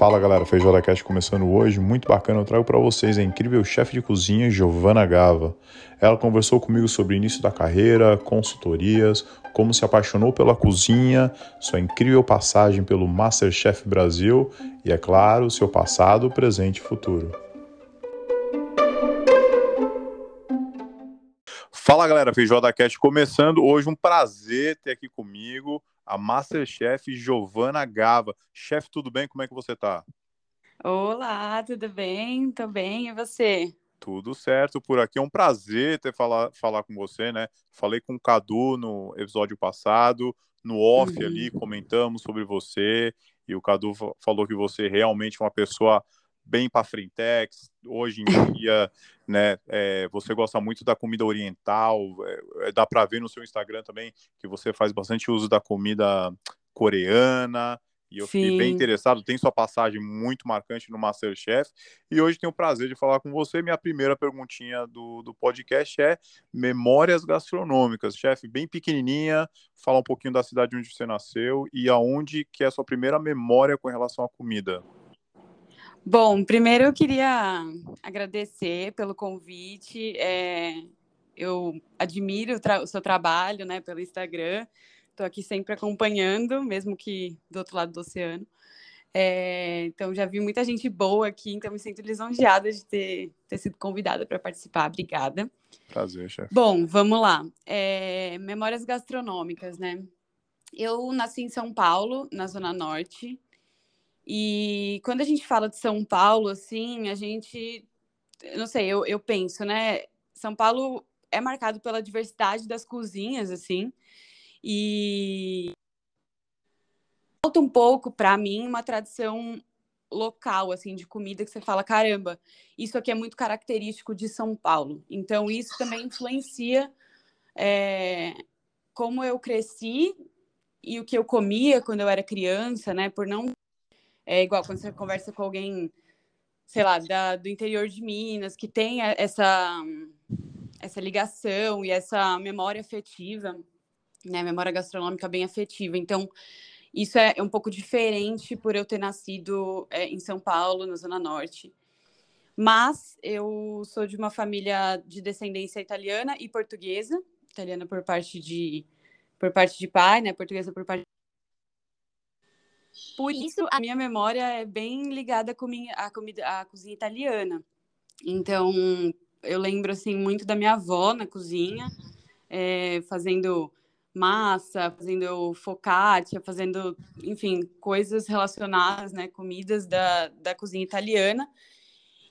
Fala galera, Feijoada Cast começando hoje, muito bacana, eu trago para vocês a incrível chefe de cozinha Giovana Gava. Ela conversou comigo sobre início da carreira, consultorias, como se apaixonou pela cozinha, sua incrível passagem pelo Masterchef Brasil e, é claro, seu passado, presente e futuro. Fala galera, Feijoada Cast começando. Hoje, um prazer ter aqui comigo a Masterchef Giovana Gava. Chefe, tudo bem? Como é que você tá? Olá, tudo bem? Tô bem, e você? Tudo certo por aqui. É um prazer ter falar, falar com você, né? Falei com o Cadu no episódio passado, no off uhum. ali, comentamos sobre você, e o Cadu falou que você realmente é uma pessoa bem para frentex. Hoje em dia, né, é, você gosta muito da comida oriental. É, é dá para ver no seu Instagram também que você faz bastante uso da comida coreana. E eu Sim. fiquei bem interessado. Tem sua passagem muito marcante no Masterchef. E hoje tenho o prazer de falar com você. Minha primeira perguntinha do, do podcast é memórias gastronômicas. Chefe, bem pequenininha, fala um pouquinho da cidade onde você nasceu e aonde que é a sua primeira memória com relação à comida. Bom, primeiro eu queria agradecer pelo convite. É, eu admiro o, o, seu trabalho né, pelo Instagram. Estou aqui sempre acompanhando, mesmo que do outro lado do oceano. É, então, já vi muita gente boa aqui, então me sinto lisonjeada de ter, ter sido convidada para participar. Obrigada. Prazer, chefe. Bom, vamos lá. É, memórias gastronômicas, né? Eu nasci em São Paulo, na Zona Norte. E quando a gente fala de São Paulo, assim, a gente, não sei, eu, eu penso, né? São Paulo é marcado pela diversidade das cozinhas, assim, e falta um pouco para mim uma tradição local, assim, de comida que você fala, caramba, isso aqui é muito característico de São Paulo. Então, isso também influencia é, como eu cresci e o que eu comia quando eu era criança, né? Por não é igual quando você conversa com alguém, sei lá, da, do interior de Minas, que tem essa, essa ligação e essa memória afetiva, né? Memória gastronômica bem afetiva. Então, isso é, é um pouco diferente por eu ter nascido é, em São Paulo, na Zona Norte. Mas eu sou de uma família de descendência italiana e portuguesa, italiana por parte de por parte de pai, né, portuguesa por parte por isso, a minha memória é bem ligada com minha, a comida, a cozinha italiana. Então, eu lembro assim muito da minha avó na cozinha, é, fazendo massa, fazendo focaccia, fazendo, enfim, coisas relacionadas, né, comidas da, da cozinha italiana.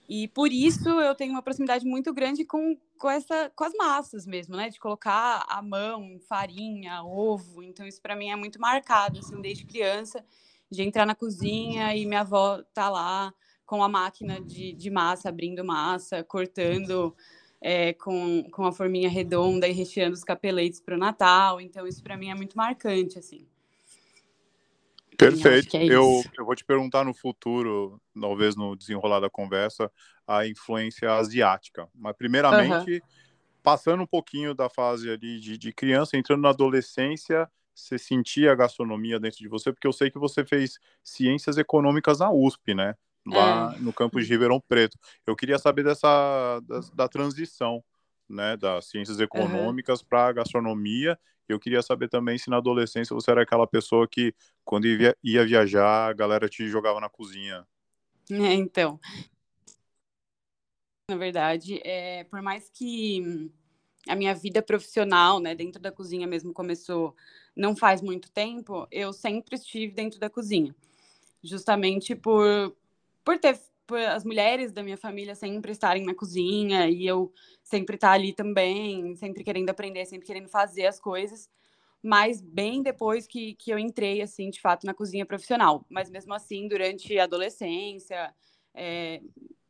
E por isso eu tenho uma proximidade muito grande com, com, essa, com as massas mesmo, né? De colocar a mão, farinha, ovo. Então isso para mim é muito marcado, assim, desde criança de entrar na cozinha e minha avó tá lá com a máquina de, de massa, abrindo massa, cortando é, com, com a forminha redonda e recheando os capeletes para o Natal. Então, isso para mim é muito marcante, assim. Perfeito. É eu, eu vou te perguntar no futuro, talvez no desenrolar da conversa, a influência asiática. Mas, primeiramente, uhum. passando um pouquinho da fase ali de, de criança, entrando na adolescência, você sentia a gastronomia dentro de você? Porque eu sei que você fez ciências econômicas na USP, né? Lá é. no campus de Ribeirão Preto. Eu queria saber dessa da, da transição, né, das ciências econômicas uhum. para a gastronomia. Eu queria saber também se na adolescência você era aquela pessoa que, quando ia, ia viajar, a galera te jogava na cozinha. É, então, na verdade, é, por mais que a minha vida profissional, né, dentro da cozinha mesmo começou não faz muito tempo, eu sempre estive dentro da cozinha. Justamente por, por ter por as mulheres da minha família sempre estarem na cozinha e eu sempre estar ali também, sempre querendo aprender, sempre querendo fazer as coisas. Mas bem depois que, que eu entrei, assim, de fato, na cozinha profissional. Mas mesmo assim, durante a adolescência, é,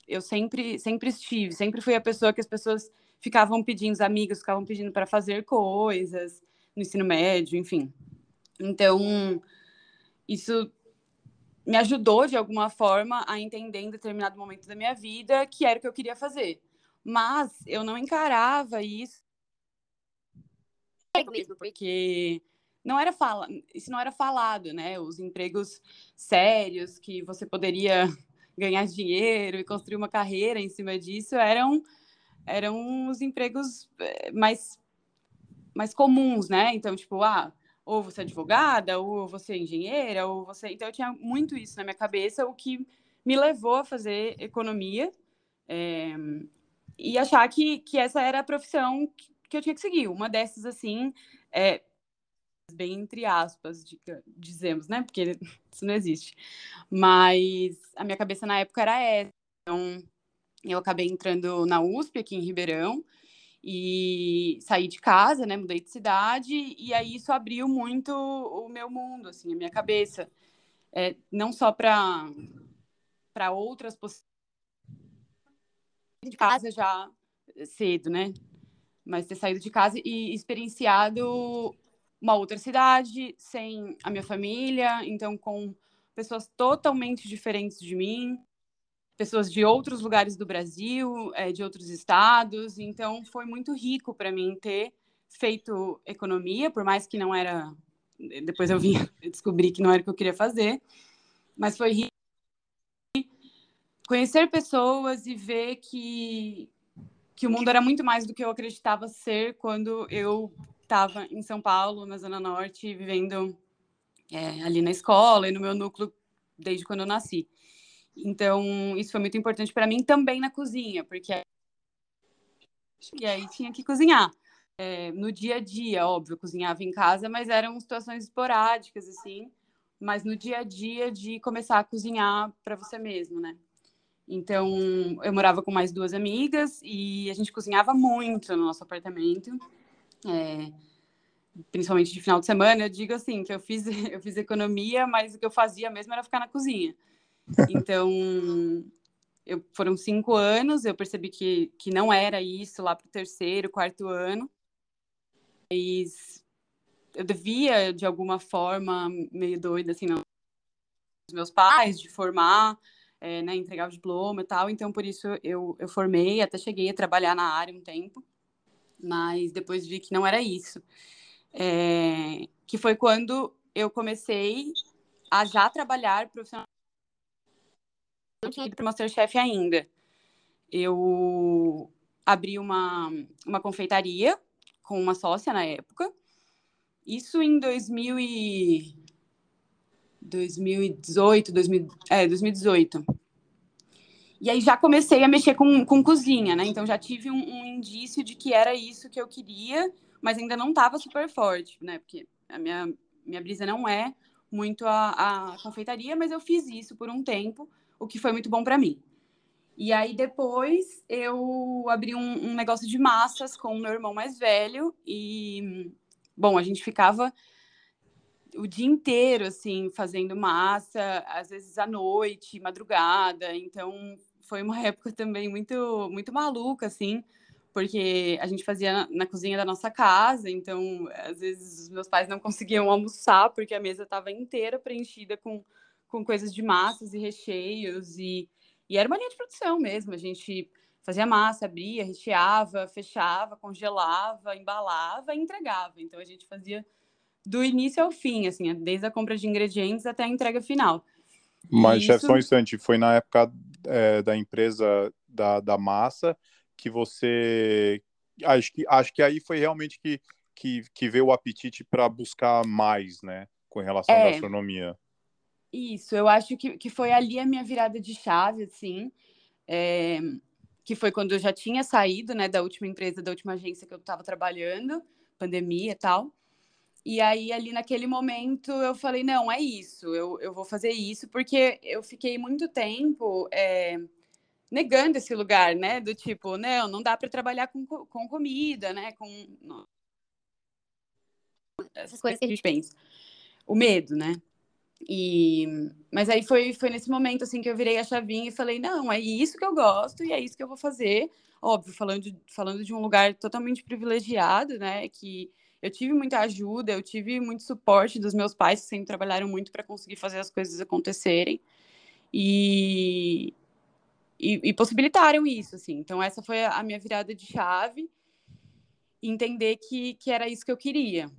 eu sempre, sempre estive, sempre fui a pessoa que as pessoas ficavam pedindo, os amigos ficavam pedindo para fazer coisas no ensino médio, enfim. Então, isso me ajudou de alguma forma a entender em determinado momento da minha vida que era o que eu queria fazer. Mas eu não encarava isso mesmo, porque não era fala, isso não era falado, né? Os empregos sérios que você poderia ganhar dinheiro e construir uma carreira em cima disso eram eram os empregos eh, mais mais comuns, né? Então, tipo, ah, ou você é advogada, ou você é engenheira, ou você. Então, eu tinha muito isso na minha cabeça, o que me levou a fazer economia é... e achar que, que essa era a profissão que, que eu tinha que seguir. Uma dessas, assim, é, bem entre aspas, dizemos, né? Porque isso não existe. Mas a minha cabeça na época era essa. Então, eu acabei entrando na USP aqui em Ribeirão e saí de casa, né? Mudei de cidade e aí isso abriu muito o meu mundo, assim, a minha cabeça, é, não só para para outras possibilidades de casa já cedo, né? Mas ter saído de casa e experienciado uma outra cidade, sem a minha família, então com pessoas totalmente diferentes de mim, pessoas de outros lugares do Brasil, é, de outros estados. Então foi muito rico para mim ter feito economia, por mais que não era. Depois eu vim descobrir que não era o que eu queria fazer, mas foi rico conhecer pessoas e ver que que o mundo era muito mais do que eu acreditava ser quando eu estava em São Paulo, na Zona Norte, vivendo é, ali na escola e no meu núcleo desde quando eu nasci. Então, isso foi muito importante para mim também na cozinha, porque e aí tinha que cozinhar. É, no dia a dia, óbvio, cozinhava em casa, mas eram situações esporádicas, assim. Mas no dia a dia de começar a cozinhar para você mesmo, né? Então, eu morava com mais duas amigas e a gente cozinhava muito no nosso apartamento. É, principalmente de final de semana, eu digo assim, que eu fiz, eu fiz economia, mas o que eu fazia mesmo era ficar na cozinha. Então, eu, foram cinco anos, eu percebi que, que não era isso lá para o terceiro, quarto ano. Mas eu devia, de alguma forma, meio doida, assim, não, os meus pais, de formar, é, né, entregar o diploma e tal. Então, por isso, eu, eu formei, até cheguei a trabalhar na área um tempo mas depois vi que não era isso. É, que foi quando eu comecei a já trabalhar profissionalmente. Não tinha ido para o Masterchef ainda. Eu abri uma, uma confeitaria com uma sócia na época. Isso em 2000 e... 2018, 2000, é, 2018. E aí já comecei a mexer com, com cozinha, né? Então já tive um, um indício de que era isso que eu queria, mas ainda não estava super forte, né? Porque a minha, minha brisa não é muito a, a confeitaria, mas eu fiz isso por um tempo, o que foi muito bom para mim. E aí depois eu abri um, um, negócio de massas com o meu irmão mais velho e bom, a gente ficava o dia inteiro assim fazendo massa, às vezes à noite, madrugada. Então foi uma época também muito, muito maluca, assim, porque a gente fazia na, na, cozinha da nossa casa, então às vezes os meus pais não conseguiam almoçar porque a mesa estava inteira preenchida com, com coisas de massas e recheios, e, e era uma linha de produção mesmo, a gente fazia massa, abria, recheava, fechava, congelava, embalava e entregava, então a gente fazia do início ao fim, assim, desde a compra de ingredientes até a entrega final. Mas, chefe, só um instante, foi na época é, da empresa da, da massa que você. Acho que, acho que aí foi realmente que, que, que veio o apetite para buscar mais, né? Com relação é, à gastronomia. Isso, eu acho que, que foi ali a minha virada de chave, assim. É, que foi quando eu já tinha saído, né, da última empresa, da última agência que eu estava trabalhando, pandemia e tal. E aí, ali naquele momento, eu falei: não, é isso, eu, eu vou fazer isso, porque eu fiquei muito tempo é, negando esse lugar, né? Do tipo, não, não dá para trabalhar com, com comida, né? Com essas coisas que a gente pensa. O medo, né? E, mas aí foi, foi nesse momento assim que eu virei a chavinha e falei: não, é isso que eu gosto e é isso que eu vou fazer. Óbvio, falando de, falando de um lugar totalmente privilegiado, né? Que eu tive muita ajuda, eu tive muito suporte dos meus pais, que sempre trabalharam muito para conseguir fazer as coisas acontecerem. E, e, e, possibilitaram isso, assim. Então, essa foi a minha virada de chave, entender que, que era isso que eu queria.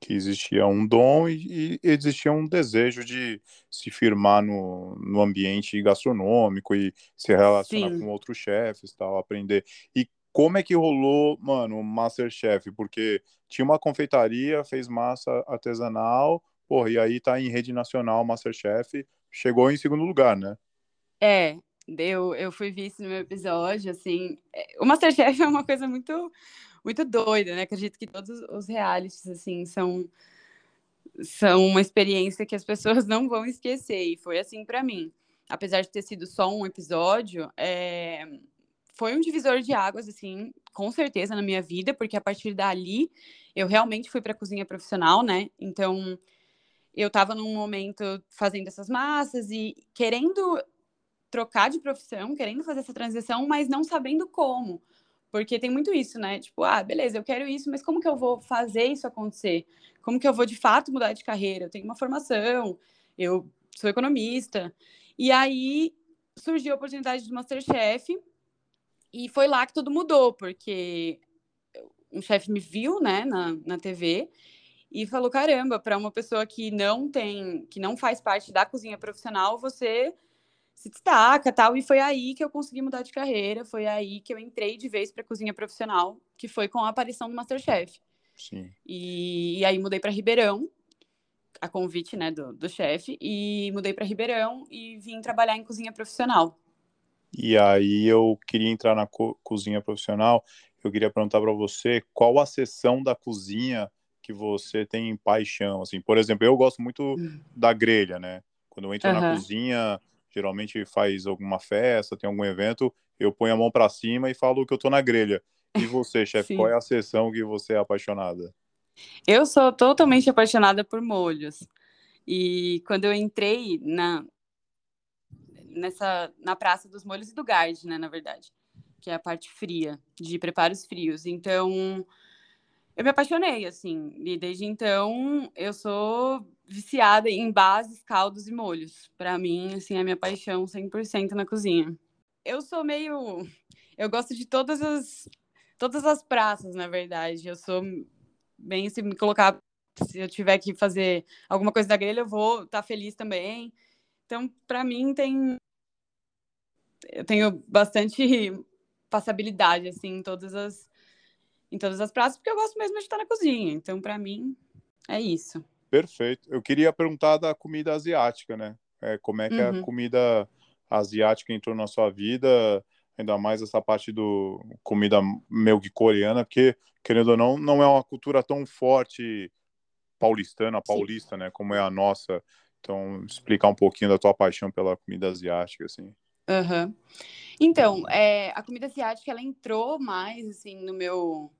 Que existia um dom e, e, existia um desejo de se firmar no, no ambiente gastronômico e se relacionar Sim. com outros chefes, tal, aprender. E como é que rolou, mano, o Masterchef? Porque tinha uma confeitaria, fez massa artesanal, porra, e aí tá em rede nacional Masterchef, chegou em segundo lugar, né? É, eu, eu fui vice no meu episódio, assim, é, o Masterchef é uma coisa muito muito doida, né? Acredito que todos os realities, assim, são, são uma experiência que as pessoas não vão esquecer. E foi assim para mim. Apesar de ter sido só um episódio, é... foi um divisor de águas, assim, com certeza na minha vida, porque a partir dali eu realmente fui para a cozinha profissional, né? Então eu estava num momento fazendo essas massas e querendo trocar de profissão, querendo fazer essa transição, mas não sabendo como. Porque tem muito isso, né? Tipo, ah, beleza, eu quero isso, mas como que eu vou fazer isso acontecer? Como que eu vou de fato mudar de carreira? Eu tenho uma formação, eu sou economista. E aí surgiu a oportunidade do Masterchef e foi lá que tudo mudou, porque um chefe me viu, né, na, na TV e falou: caramba, para uma pessoa que não tem, que não faz parte da cozinha profissional, você se destaca tal. E foi aí que eu consegui mudar de carreira, foi aí que eu entrei de vez para cozinha profissional, que foi com a aparição do Masterchef. Sim. E, e aí mudei para Ribeirão, a convite né, do, do chefe, e mudei para Ribeirão e vim trabalhar em cozinha profissional. E aí eu queria entrar na co cozinha profissional. Eu queria perguntar para você qual a seção da cozinha que você tem paixão, assim. Por exemplo, eu gosto muito hum. da grelha, né? Quando eu entro uhum. na cozinha, geralmente faz alguma festa, tem algum evento, eu ponho a mão para cima e falo que eu tô na grelha. E você, chefe, qual é a sessão que você é apaixonada? Eu sou totalmente apaixonada por molhos. E quando eu entrei na nessa na Praça dos Molhos e do Gard, né, na verdade, que é a parte fria, de preparos frios. Então, eu me apaixonei, assim, e desde então eu sou viciada em bases, caldos e molhos. Para mim, assim, é a minha paixão 100% na cozinha. Eu sou meio. Eu gosto de todas as. Todas as praças, na verdade. Eu sou bem, se me colocar. Se eu tiver que fazer alguma coisa da grelha, eu vou estar tá feliz também. Então, para mim, tem. Eu tenho bastante passabilidade, assim, em todas as em todas as praças, porque eu gosto mesmo de estar na cozinha. Então, para mim, é isso. Perfeito. Eu queria perguntar da comida asiática, né? É, como é que uhum. a comida asiática entrou na sua vida, ainda mais essa parte do comida meio que coreana, porque, querendo ou não, não é uma cultura tão forte paulistana, paulista, Sim. né? Como é a nossa. Então, explicar um pouquinho da tua paixão pela comida asiática, assim. Uhum. Então, é, a comida asiática, ela entrou mais, assim, no meu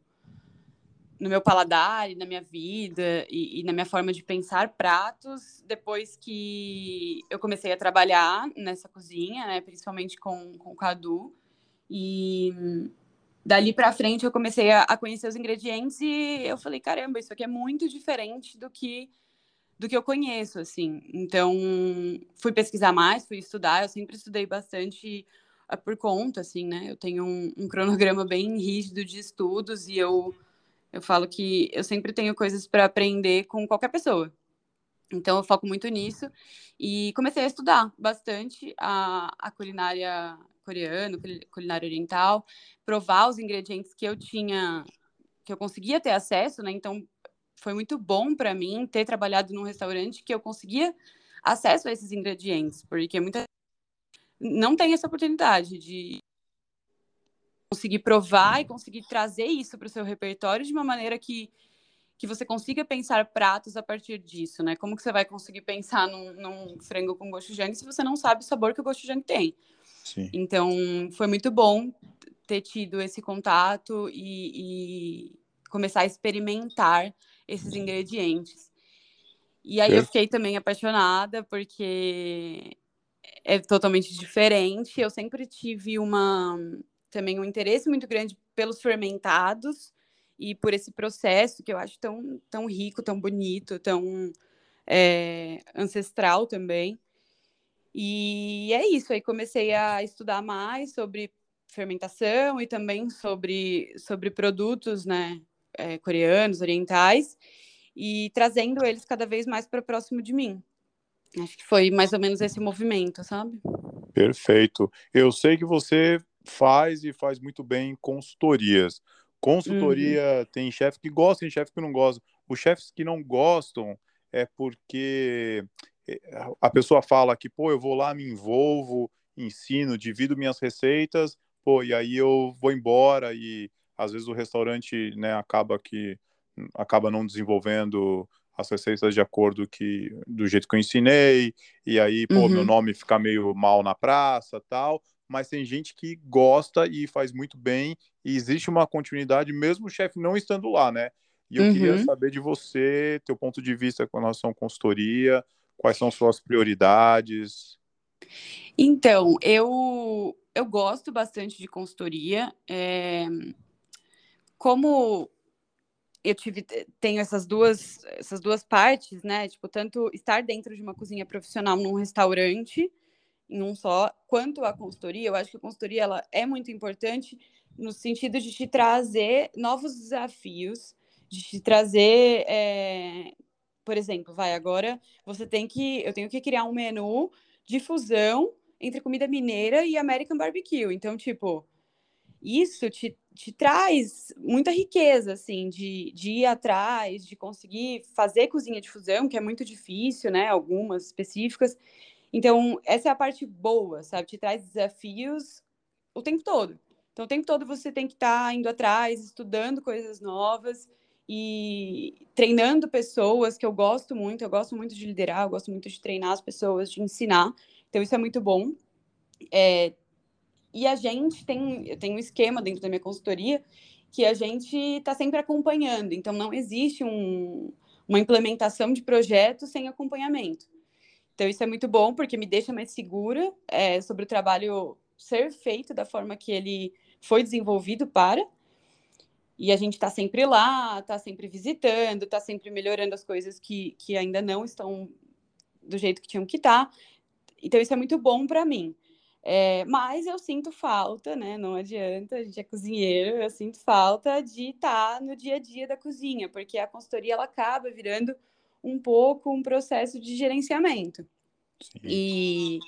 no meu paladar e na minha vida e, e, na minha forma de pensar pratos depois que eu comecei a trabalhar nessa cozinha, né, principalmente com, com o Cadu. E dali para frente eu comecei a, a, conhecer os ingredientes e eu falei, caramba, isso aqui é muito diferente do que do que eu conheço, assim. Então, fui pesquisar mais, fui estudar, eu sempre estudei bastante uh, por conta, assim, né? Eu tenho um, um cronograma bem rígido de estudos e eu eu falo que eu sempre tenho coisas para aprender com qualquer pessoa. Então, eu foco muito nisso. E comecei a estudar bastante a, a culinária coreana, culinária oriental, provar os ingredientes que eu tinha, que eu conseguia ter acesso, né? Então, foi muito bom para mim ter trabalhado num restaurante que eu conseguia acesso a esses ingredientes, porque muita não tem essa oportunidade de conseguir provar e conseguir trazer isso para o seu repertório de uma maneira que, que você consiga pensar pratos a partir disso, né? Como que você vai conseguir pensar num, num frango com gochujang se você não sabe o sabor que o gochujang tem? Sim. Então, foi muito bom ter tido esse contato e, e começar a experimentar esses ingredientes. E aí eu fiquei também apaixonada, porque é totalmente diferente. Eu sempre tive uma também um interesse muito grande pelos fermentados e por esse processo que eu acho tão, tão rico, tão bonito, tão é, ancestral também. E é isso, aí comecei a estudar mais sobre fermentação e também sobre, sobre produtos né, é, coreanos, orientais. e trazendo eles cada vez mais para próximo de mim. Acho que foi mais ou menos esse movimento, sabe? Perfeito. Eu sei que você faz e faz muito bem consultorias. Consultoria uhum. tem chefe que gosta, tem chefe que não gosta. Os chefes que não gostam é porque eh, a pessoa fala que, pô, eu vou lá, me envolvo, ensino, divido minhas receitas, pô, e aí eu vou embora e às vezes o restaurante, né, acaba que acaba não desenvolvendo as receitas de acordo que do jeito que eu ensinei e aí pô uhum. meu nome fica meio mal na praça tal mas tem gente que gosta e faz muito bem e existe uma continuidade mesmo o chefe não estando lá né e eu uhum. queria saber de você teu ponto de vista com relação à consultoria quais são suas prioridades então eu eu gosto bastante de consultoria é... como eu tive tenho essas duas essas duas partes, né? Tipo, tanto estar dentro de uma cozinha profissional num restaurante em um só, quanto a consultoria. Eu acho que a consultoria ela é muito importante no sentido de te trazer novos desafios, de te trazer, é... por exemplo, vai agora você tem que eu tenho que criar um menu de fusão entre comida mineira e American barbecue. Então, tipo, isso te te traz muita riqueza, assim, de, de ir atrás, de conseguir fazer cozinha de fusão, que é muito difícil, né? Algumas específicas. Então, essa é a parte boa, sabe? Te traz desafios o tempo todo. Então, o tempo todo você tem que estar tá indo atrás, estudando coisas novas e treinando pessoas, que eu gosto muito. Eu gosto muito de liderar, eu gosto muito de treinar as pessoas, de ensinar. Então, isso é muito bom. É, e a gente tem, eu tenho um esquema dentro da minha consultoria que a gente está sempre acompanhando. Então, não existe um, uma implementação de projeto sem acompanhamento. Então, isso é muito bom, porque me deixa mais segura é, sobre o trabalho ser feito da forma que ele foi desenvolvido para. E a gente está sempre lá, está sempre visitando, está sempre melhorando as coisas que, que ainda não estão do jeito que tinham que estar. Tá. Então, isso é muito bom para mim. É, mas eu sinto falta, né? Não adianta, a gente é cozinheiro, eu sinto falta de estar no dia a dia da cozinha, porque a consultoria ela acaba virando um pouco um processo de gerenciamento. Sim. E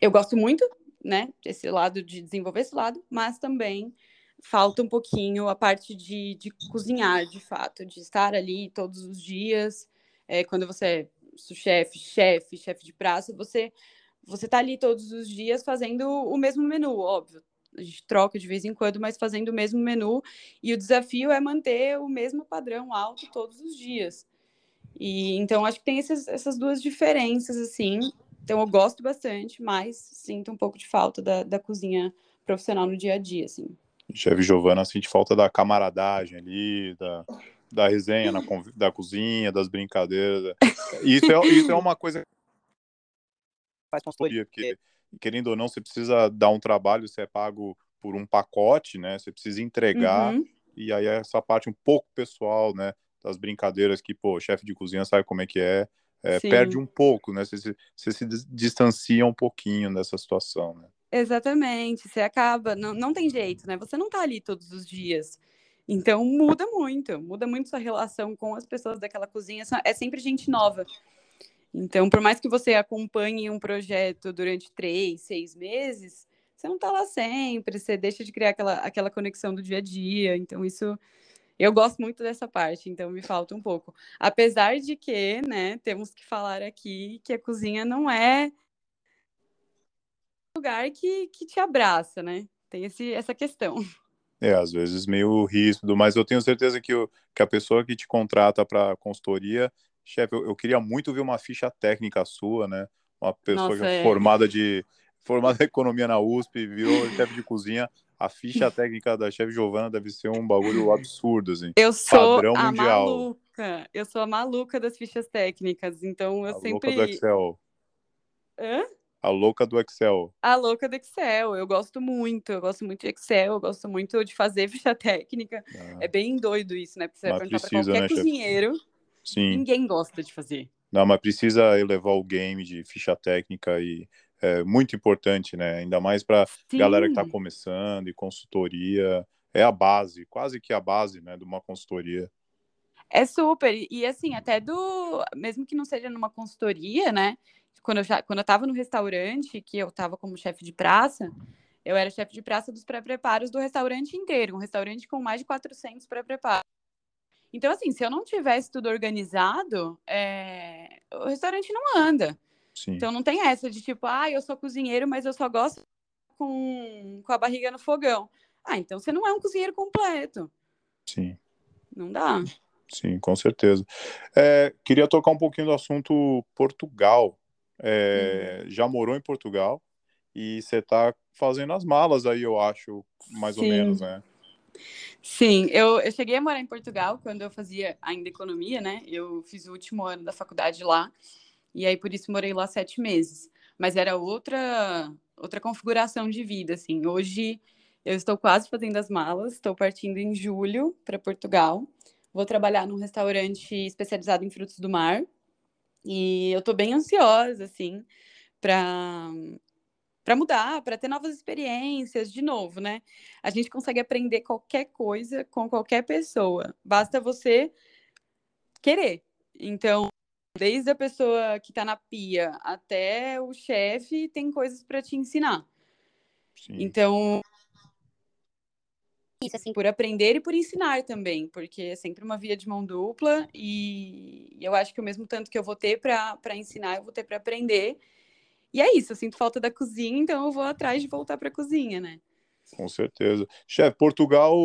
eu gosto muito, né, desse lado de desenvolver esse lado, mas também falta um pouquinho a parte de, de cozinhar, de fato, de estar ali todos os dias. É, quando você é chefe, chefe, chefe de praça, você você tá ali todos os dias fazendo o mesmo menu, óbvio. A gente troca de vez em quando, mas fazendo o mesmo menu. E o desafio é manter o mesmo padrão alto todos os dias. E então acho que tem esses, essas duas diferenças, assim. Então eu gosto bastante, mas sinto um pouco de falta da, da cozinha profissional no dia a dia, assim. Chefe Giovana sente falta da camaradagem ali, da, da resenha na, da cozinha, das brincadeiras. Isso é, isso é uma coisa faz consultoria, porque querendo ou não, você precisa dar um trabalho, você é pago por um pacote, né? Você precisa entregar, uhum. e aí essa parte um pouco pessoal, né? Das brincadeiras que, pô, chefe de cozinha sabe como é que é, é perde um pouco, né? Você, você, se distancia um pouquinho dessa situação, né? Exatamente, você acaba, não, não tem jeito, né? Você não tá ali todos os dias. Então muda muito, muda muito sua relação com as pessoas daquela cozinha. É sempre gente nova. Então, por mais que você acompanhe um projeto durante três, seis meses, você não está lá sempre, você deixa de criar aquela, aquela conexão do dia a dia. Então, isso eu gosto muito dessa parte, então me falta um pouco. Apesar de que, né, temos que falar aqui que a cozinha não é lugar que, que te abraça, né? Tem esse, essa questão. É, às vezes meio ríspido, mas eu tenho certeza que, o, que a pessoa que te contrata para consultoria Chefe, eu, eu, queria muito ver uma ficha técnica sua, né? Uma pessoa Nossa, é. formada de formada em economia na USP, virou chefe de cozinha. A ficha técnica da chefe Giovana deve ser um bagulho absurdo, assim. Eu sou Padrão a mundial. maluca. Eu sou a maluca das fichas técnicas, então eu a sempre. Louca do Excel. Hã? A louca do Excel. A louca do Excel. Eu gosto muito. Eu gosto muito de Excel. Eu gosto muito de fazer ficha técnica. Ah. É bem doido isso, né? Vai perguntar precisa, pra qualquer né, cozinheiro. Chefe? Sim. Ninguém gosta de fazer. Não, mas precisa elevar o game de ficha técnica e é muito importante, né? Ainda mais para galera que está começando e consultoria. É a base, quase que a base, né, de uma consultoria. É super. E assim, até do. Mesmo que não seja numa consultoria, né? Quando eu, já, quando eu tava no restaurante, que eu tava como chefe de praça, eu era chefe de praça dos pré-preparos do restaurante inteiro. Um restaurante com mais de 400 pré-preparos. Então, assim, se eu não tivesse tudo organizado, é... o restaurante não anda. Sim. Então, não tem essa de tipo, ah, eu sou cozinheiro, mas eu só gosto com, com a barriga no fogão. Ah, então você não é um cozinheiro completo. Sim. Não dá. Sim, com certeza. É, queria tocar um pouquinho do assunto Portugal. É, hum. Já morou em Portugal e você está fazendo as malas aí, eu acho, mais Sim. ou menos, né? Sim, eu, eu cheguei a morar em Portugal quando eu fazia ainda economia, né? Eu fiz o último ano da faculdade lá e aí por isso morei lá sete meses. Mas era outra outra configuração de vida, assim. Hoje eu estou quase fazendo as malas, estou partindo em julho para Portugal. Vou trabalhar num restaurante especializado em frutos do mar. E eu estou bem ansiosa, assim, para para mudar, para ter novas experiências, de novo, né? A gente consegue aprender qualquer coisa com qualquer pessoa. Basta você querer. Então, desde a pessoa que está na pia até o chefe, tem coisas para te ensinar. Sim. Então, isso, assim, por aprender e por ensinar também, porque é sempre uma via de mão dupla e eu acho que o mesmo tanto que eu vou ter para ensinar, eu vou ter para aprender. E é isso, eu sinto falta da cozinha, então eu vou atrás de voltar para a cozinha, né? Com certeza. Chefe, Portugal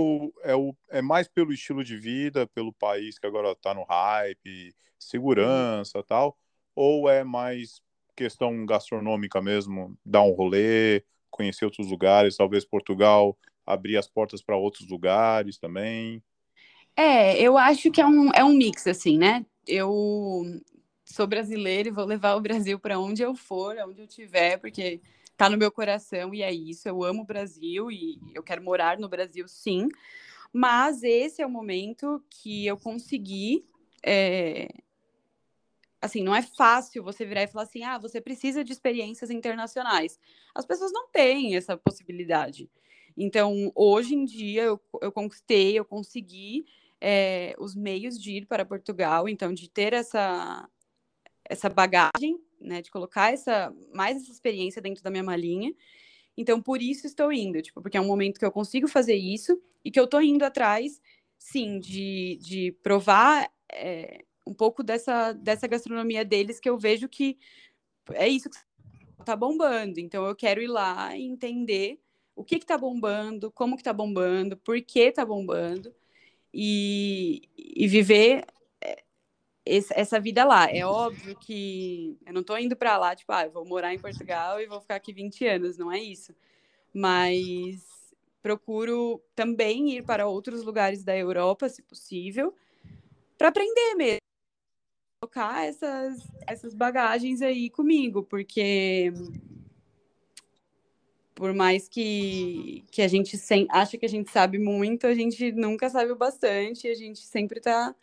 é, o, é mais pelo estilo de vida, pelo país que agora está no hype, segurança tal, ou é mais questão gastronômica mesmo, dar um rolê, conhecer outros lugares, talvez Portugal abrir as portas para outros lugares também? É, eu acho que é um, é um mix, assim, né? Eu sou brasileira e vou levar o Brasil para onde eu for, onde eu tiver, porque tá no meu coração e é isso. Eu amo o Brasil e eu quero morar no Brasil, sim. Mas esse é o momento que eu consegui. É... Assim, não é fácil você virar e falar assim: ah, você precisa de experiências internacionais. As pessoas não têm essa possibilidade. Então, hoje em dia, eu, eu conquistei, eu consegui é, os meios de ir para Portugal, então, de ter essa, essa bagagem, né, de colocar essa mais essa experiência dentro da minha malinha. Então, por isso estou indo, tipo, porque é um momento que eu consigo fazer isso e que eu estou indo atrás, sim, de, de provar é, um pouco dessa, dessa gastronomia deles que eu vejo que é isso que está bombando. Então, eu quero ir lá e entender o que está bombando, como que está bombando, por que está bombando, e, e viver é, essa vida lá. É óbvio que eu não estou indo para lá, tipo, ah, vou morar em Portugal e vou ficar aqui 20 anos, não é isso. Mas procuro também ir para outros lugares da Europa, se possível, para aprender mesmo. Colocar essas, essas bagagens aí comigo, porque por mais que, que a gente acha que a gente sabe muito, a gente nunca sabe o bastante, a gente sempre está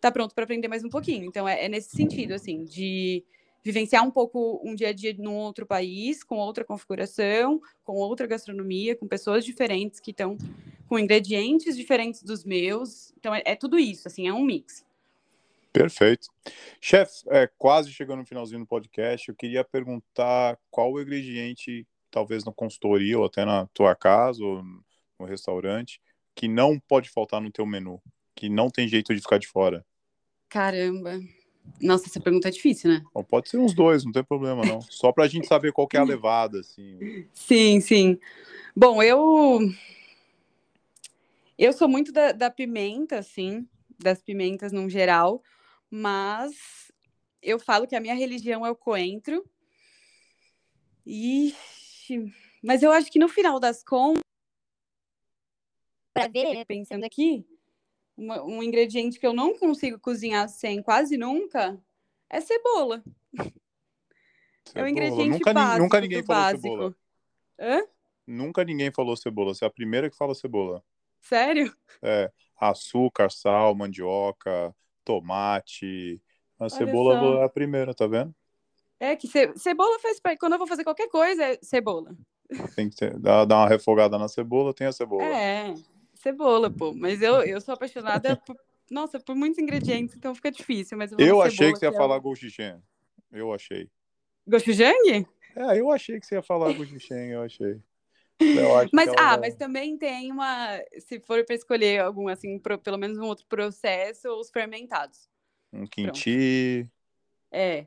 tá pronto para aprender mais um pouquinho. Então é, é, nesse sentido, assim, de vivenciar um pouco um dia a dia num outro país, com outra configuração, com outra gastronomia, com pessoas diferentes que estão com ingredientes diferentes dos meus. Então é, é tudo isso, assim, é um mix. Perfeito. Chefe, é, quase chegando no finalzinho do podcast, eu queria perguntar qual o ingrediente talvez na consultoria ou até na tua casa ou no restaurante, que não pode faltar no teu menu, que não tem jeito de ficar de fora? Caramba. Nossa, essa pergunta é difícil, né? Bom, pode ser uns dois, não tem problema não. Só pra gente saber qual que é a levada, assim. Sim, sim. Bom, eu eu sou muito da, da pimenta, assim, das pimentas no geral, mas eu falo que a minha religião é o coentro. E mas eu acho que no final das contas, para ver, pensando aqui, uma, um ingrediente que eu não consigo cozinhar sem quase nunca é cebola. cebola. É um ingrediente nunca, básico. Nunca ninguém falou básico. cebola. Hã? Nunca ninguém falou cebola. Você é a primeira que fala cebola. Sério? É. Açúcar, sal, mandioca, tomate. A Olha cebola só. é a primeira, tá vendo? É que ce... cebola faz parte. Quando eu vou fazer qualquer coisa, é cebola. Tem que ter... dar, uma refogada na cebola, tem a cebola. É, cebola, pô. Mas eu, eu sou apaixonada nossa, por muitos ingredientes, então fica difícil. Mas eu, eu achei que você ia que falar gochujang. Eu achei. Gochujang? É, eu achei que você ia falar gochujang, eu achei. mas, ela... ah, mas também tem uma, se for para escolher algum, assim, pro, pelo menos um outro processo, os fermentados. Um kimchi. É.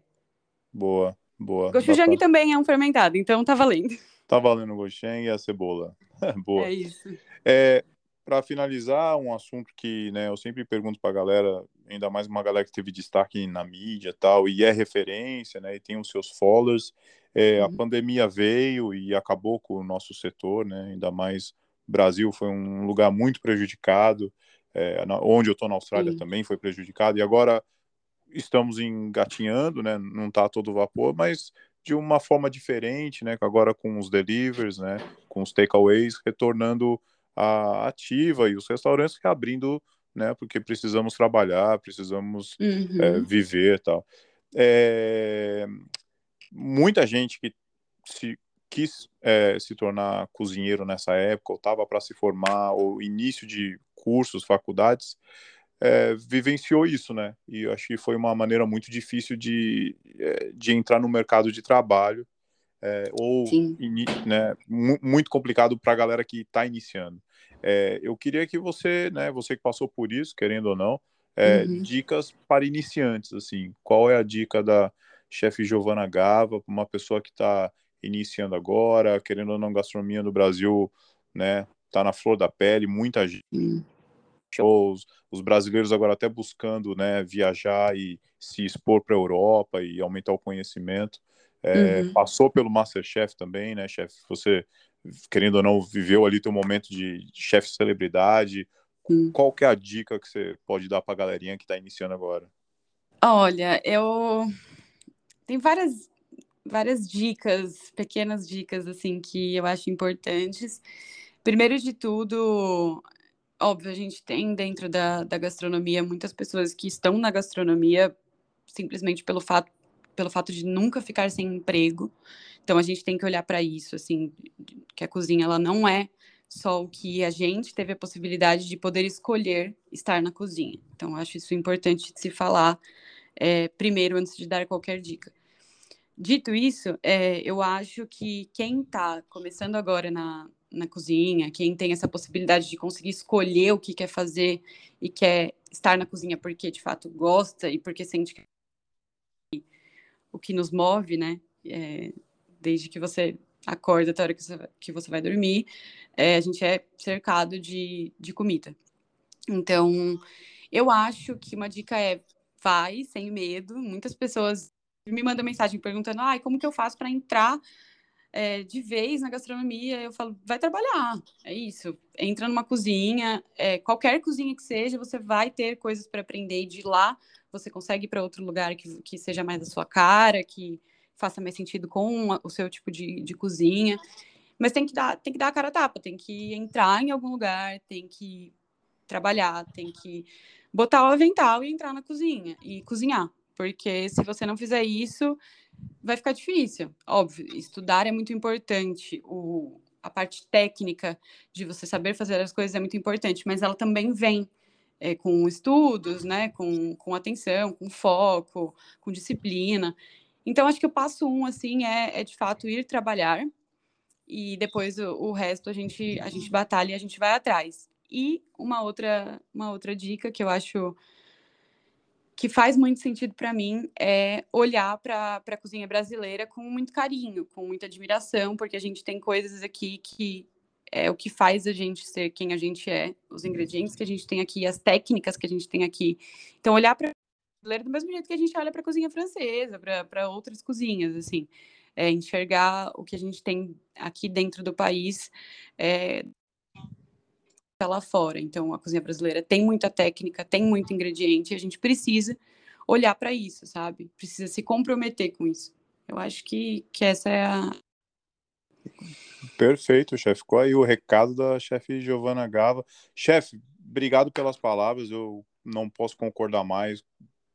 Boa, boa. Gochujang pra... também é um fermentado, então tá valendo. Tá valendo o gochujang e a cebola. boa. É isso. É, para finalizar, um assunto que né, eu sempre pergunto para a galera, ainda mais uma galera que teve destaque na mídia tal, e é referência, né, e tem os seus followers. É, uhum. A pandemia veio e acabou com o nosso setor, né, ainda mais Brasil foi um lugar muito prejudicado, é, onde eu estou na Austrália Sim. também foi prejudicado, e agora estamos engatinhando, né, não está todo vapor, mas de uma forma diferente, né, agora com os deliveries, né, com os takeaways, retornando a ativa e os restaurantes abrindo, né? Porque precisamos trabalhar, precisamos é, uhum. é, viver tal. É, muita gente que se quis é, se tornar cozinheiro nessa época, ou estava para se formar, ou início de cursos, faculdades, é, vivenciou isso, né? E eu acho que foi uma maneira muito difícil de, é, de entrar no mercado de trabalho, é, ou né, muito complicado para a galera que está iniciando. É, eu queria que você, né, você que passou por isso, querendo ou não, é, uhum. dicas para iniciantes, assim, qual é a dica da chefe Giovana Gava para uma pessoa que está iniciando agora, querendo ou não, gastronomia no Brasil, né, tá na flor da pele, muita gente, uhum. shows, os brasileiros agora até buscando, né, viajar e se expor para a Europa e aumentar o conhecimento. É, uhum. Passou pelo Masterchef também, né, chefe? Você querendo ou não, viveu ali teu momento de, de chefe celebridade. Hum. Qual que é a dica que você pode dar para a galerinha que está iniciando agora? Olha, eu tem várias várias dicas, pequenas dicas assim que eu acho importantes. Primeiro de tudo, óbvio, a gente tem dentro da, da gastronomia muitas pessoas que estão na gastronomia simplesmente pelo fato pelo fato de nunca ficar sem emprego. Então a gente tem que olhar para isso, assim, que a cozinha ela não é só o que a gente teve a possibilidade de poder escolher estar na cozinha. Então acho isso importante de se falar é, primeiro antes de dar qualquer dica. Dito isso, é, eu acho que quem está começando agora na, na cozinha, quem tem essa possibilidade de conseguir escolher o que quer fazer e quer estar na cozinha porque de fato gosta e porque sente que o que nos move, né? É, desde que você acorda até a hora que você, que você vai dormir, é, a gente é cercado de, de comida. Então, eu acho que uma dica é vai sem medo. Muitas pessoas me mandam mensagem perguntando: ah, como que eu faço para entrar é, de vez na gastronomia? Eu falo: vai trabalhar. É isso. Entra numa cozinha, é, qualquer cozinha que seja, você vai ter coisas para aprender. E de lá você consegue ir para outro lugar que, que seja mais da sua cara, que faça mais sentido com o seu tipo de, de cozinha. Mas tem que, dar, tem que dar a cara a tapa, tem que entrar em algum lugar, tem que trabalhar, tem que botar o avental e entrar na cozinha e cozinhar. Porque se você não fizer isso, vai ficar difícil. Óbvio, estudar é muito importante. O, a parte técnica de você saber fazer as coisas é muito importante, mas ela também vem é, com estudos, né, com, com atenção, com foco, com disciplina. Então, acho que o passo um, assim, é, é de fato ir trabalhar e depois o, o, resto a gente, a gente batalha e a gente vai atrás. E uma outra, uma outra dica que eu acho que faz muito sentido para mim é olhar para a cozinha brasileira com muito carinho, com muita admiração, porque a gente tem coisas aqui que é o que faz a gente ser quem a gente é, os ingredientes que a gente tem aqui, as técnicas que a gente tem aqui. Então, olhar para brasileira do mesmo jeito que a gente olha para a cozinha francesa, para outras cozinhas, assim. É, enxergar o que a gente tem aqui dentro do país é, lá fora. Então, a cozinha brasileira tem muita técnica, tem muito ingrediente, e a gente precisa olhar para isso, sabe? Precisa se comprometer com isso. Eu acho que, que essa é a. Perfeito, chefe. Qual aí o recado da chefe Giovana Gava? Chefe, obrigado pelas palavras. Eu não posso concordar mais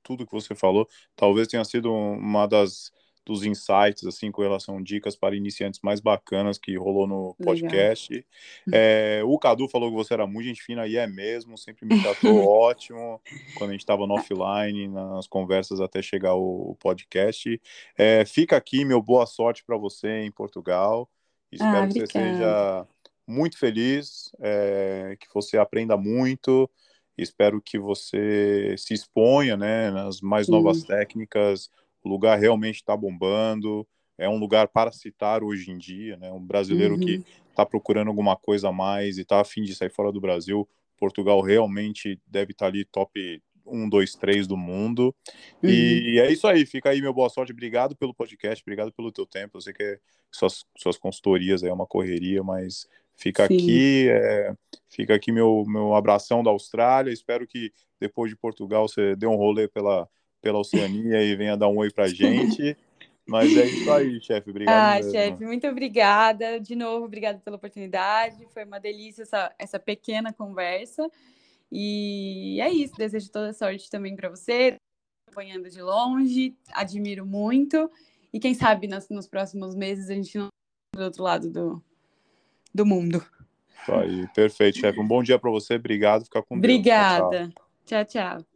tudo que você falou. Talvez tenha sido uma das dos insights, assim, com relação a dicas para iniciantes mais bacanas que rolou no podcast. É, o Cadu falou que você era muito gente fina, e é mesmo, sempre me tratou ótimo quando a gente estava no offline, nas conversas até chegar o podcast. É, fica aqui, meu boa sorte para você em Portugal. Espero ah, que você seja muito feliz, é, que você aprenda muito. Espero que você se exponha né, nas mais novas técnicas, o lugar realmente está bombando, é um lugar para citar hoje em dia, né? Um brasileiro uhum. que está procurando alguma coisa a mais e está afim de sair fora do Brasil, Portugal realmente deve estar tá ali top 1, 2, 3 do mundo. Uhum. E é isso aí, fica aí meu boa sorte, obrigado pelo podcast, obrigado pelo teu tempo, eu sei que suas, suas consultorias aí é uma correria, mas fica Sim. aqui, é, fica aqui meu, meu abração da Austrália, espero que depois de Portugal você dê um rolê pela pela Oceania e venha dar um oi pra gente. Mas é isso aí, chefe. Obrigado. Ah, chefe, muito obrigada. De novo, obrigada pela oportunidade. Foi uma delícia essa, essa pequena conversa. E é isso. Desejo toda sorte também para você, acompanhando de longe. Admiro muito. E quem sabe nos, nos próximos meses a gente não do outro lado do, do mundo. Aí, perfeito, chefe. Um bom dia para você. Obrigado. Fica com Deus. Obrigada. tchau. tchau. tchau.